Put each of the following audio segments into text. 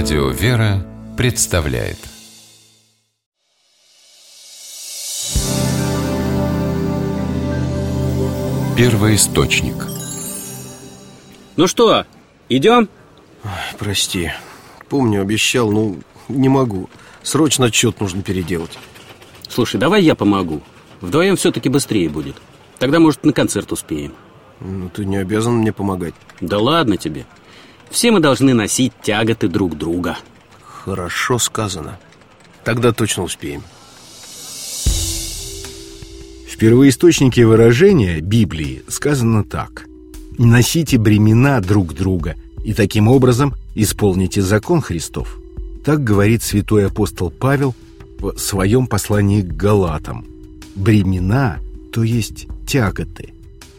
Радио «Вера» представляет. Первый источник. Ну что, идем? Ой, прости, помню, обещал, но не могу. Срочно отчет нужно переделать. Слушай, давай я помогу. Вдвоем все-таки быстрее будет. Тогда, может, на концерт успеем. Ну, ты не обязан мне помогать. Да ладно тебе Все мы должны носить тяготы друг друга Хорошо сказано Тогда точно успеем В первоисточнике выражения Библии сказано так «Носите бремена друг друга, и таким образом исполните закон Христов». Так говорит святой апостол Павел в своем послании к Галатам. Бремена, то есть тяготы.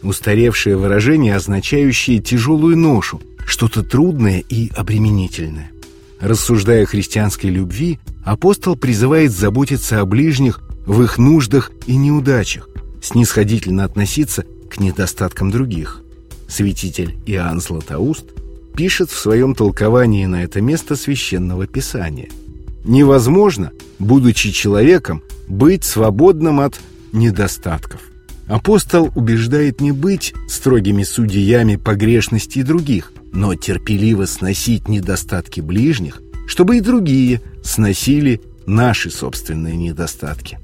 Устаревшее выражение, означающее тяжелую ношу, что-то трудное и обременительное. Рассуждая о христианской любви, апостол призывает заботиться о ближних в их нуждах и неудачах, снисходительно относиться к недостаткам других. Святитель Иоанн Златоуст пишет в своем толковании на это место священного писания. Невозможно, будучи человеком, быть свободным от недостатков. Апостол убеждает не быть строгими судьями погрешностей других, но терпеливо сносить недостатки ближних, чтобы и другие сносили наши собственные недостатки.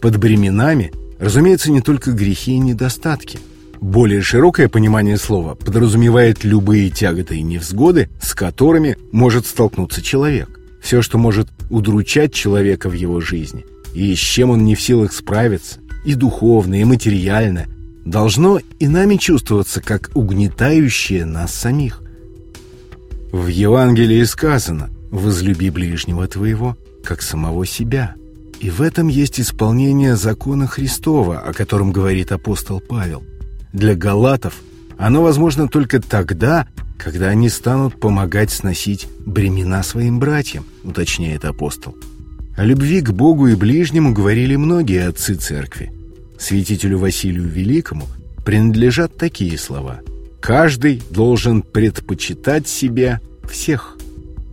Под бременами, разумеется, не только грехи и недостатки. Более широкое понимание слова подразумевает любые тяготы и невзгоды, с которыми может столкнуться человек. Все, что может удручать человека в его жизни, и с чем он не в силах справиться, и духовно, и материально, должно и нами чувствоваться как угнетающее нас самих. В Евангелии сказано «возлюби ближнего твоего, как самого себя». И в этом есть исполнение закона Христова, о котором говорит апостол Павел. Для галатов оно возможно только тогда, когда они станут помогать сносить бремена своим братьям, уточняет апостол. О любви к Богу и ближнему говорили многие отцы церкви. Святителю Василию Великому принадлежат такие слова. «Каждый должен предпочитать себя всех».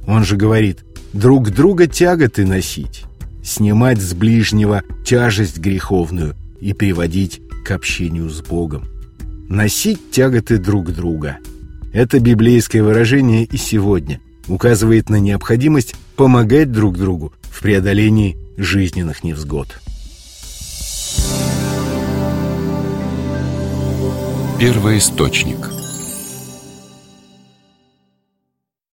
Он же говорит «друг друга тяготы носить, снимать с ближнего тяжесть греховную и приводить к общению с Богом. Носить тяготы друг друга. Это библейское выражение и сегодня указывает на необходимость помогать друг другу в преодолении жизненных невзгод. Первый источник